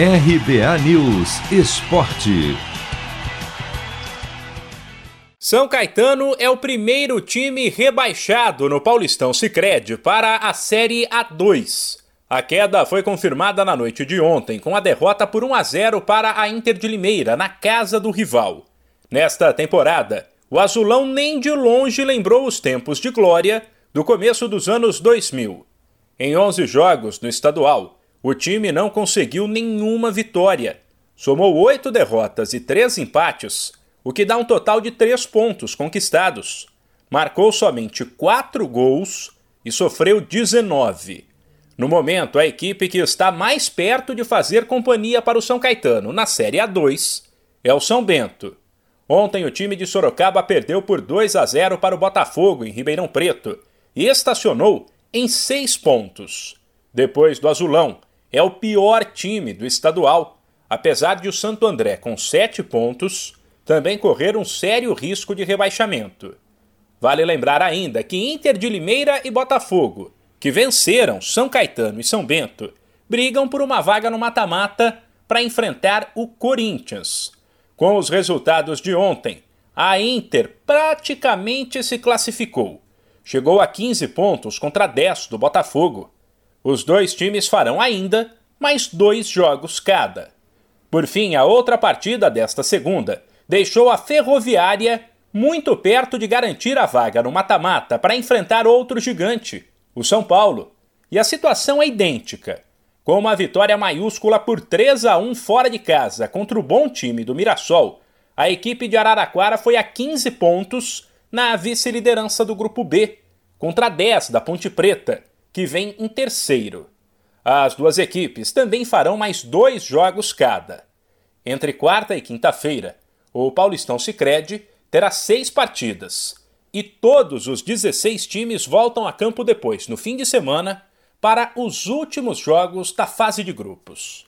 RBA News Esporte. São Caetano é o primeiro time rebaixado no Paulistão Sicredi para a Série A2. A queda foi confirmada na noite de ontem com a derrota por 1 a 0 para a Inter de Limeira na casa do rival. Nesta temporada, o azulão nem de longe lembrou os tempos de glória do começo dos anos 2000. Em 11 jogos no estadual, o time não conseguiu nenhuma vitória. Somou oito derrotas e três empates, o que dá um total de três pontos conquistados. Marcou somente quatro gols e sofreu 19. No momento, a equipe que está mais perto de fazer companhia para o São Caetano na Série A2 é o São Bento. Ontem, o time de Sorocaba perdeu por 2 a 0 para o Botafogo, em Ribeirão Preto, e estacionou em seis pontos. Depois do Azulão, é o pior time do estadual, apesar de o Santo André, com sete pontos, também correr um sério risco de rebaixamento. Vale lembrar ainda que Inter de Limeira e Botafogo, que venceram São Caetano e São Bento, brigam por uma vaga no mata-mata para enfrentar o Corinthians. Com os resultados de ontem, a Inter praticamente se classificou. Chegou a 15 pontos contra 10 do Botafogo os dois times farão ainda mais dois jogos cada. Por fim, a outra partida desta segunda deixou a Ferroviária muito perto de garantir a vaga no mata-mata para enfrentar outro gigante, o São Paulo. E a situação é idêntica. Com uma vitória maiúscula por 3 a 1 fora de casa contra o bom time do Mirassol, a equipe de Araraquara foi a 15 pontos na vice-liderança do grupo B, contra 10 da Ponte Preta, que vem em terceiro. As duas equipes também farão mais dois jogos cada. Entre quarta e quinta-feira, o Paulistão Sicredi terá seis partidas e todos os 16 times voltam a campo depois, no fim de semana, para os últimos jogos da fase de grupos.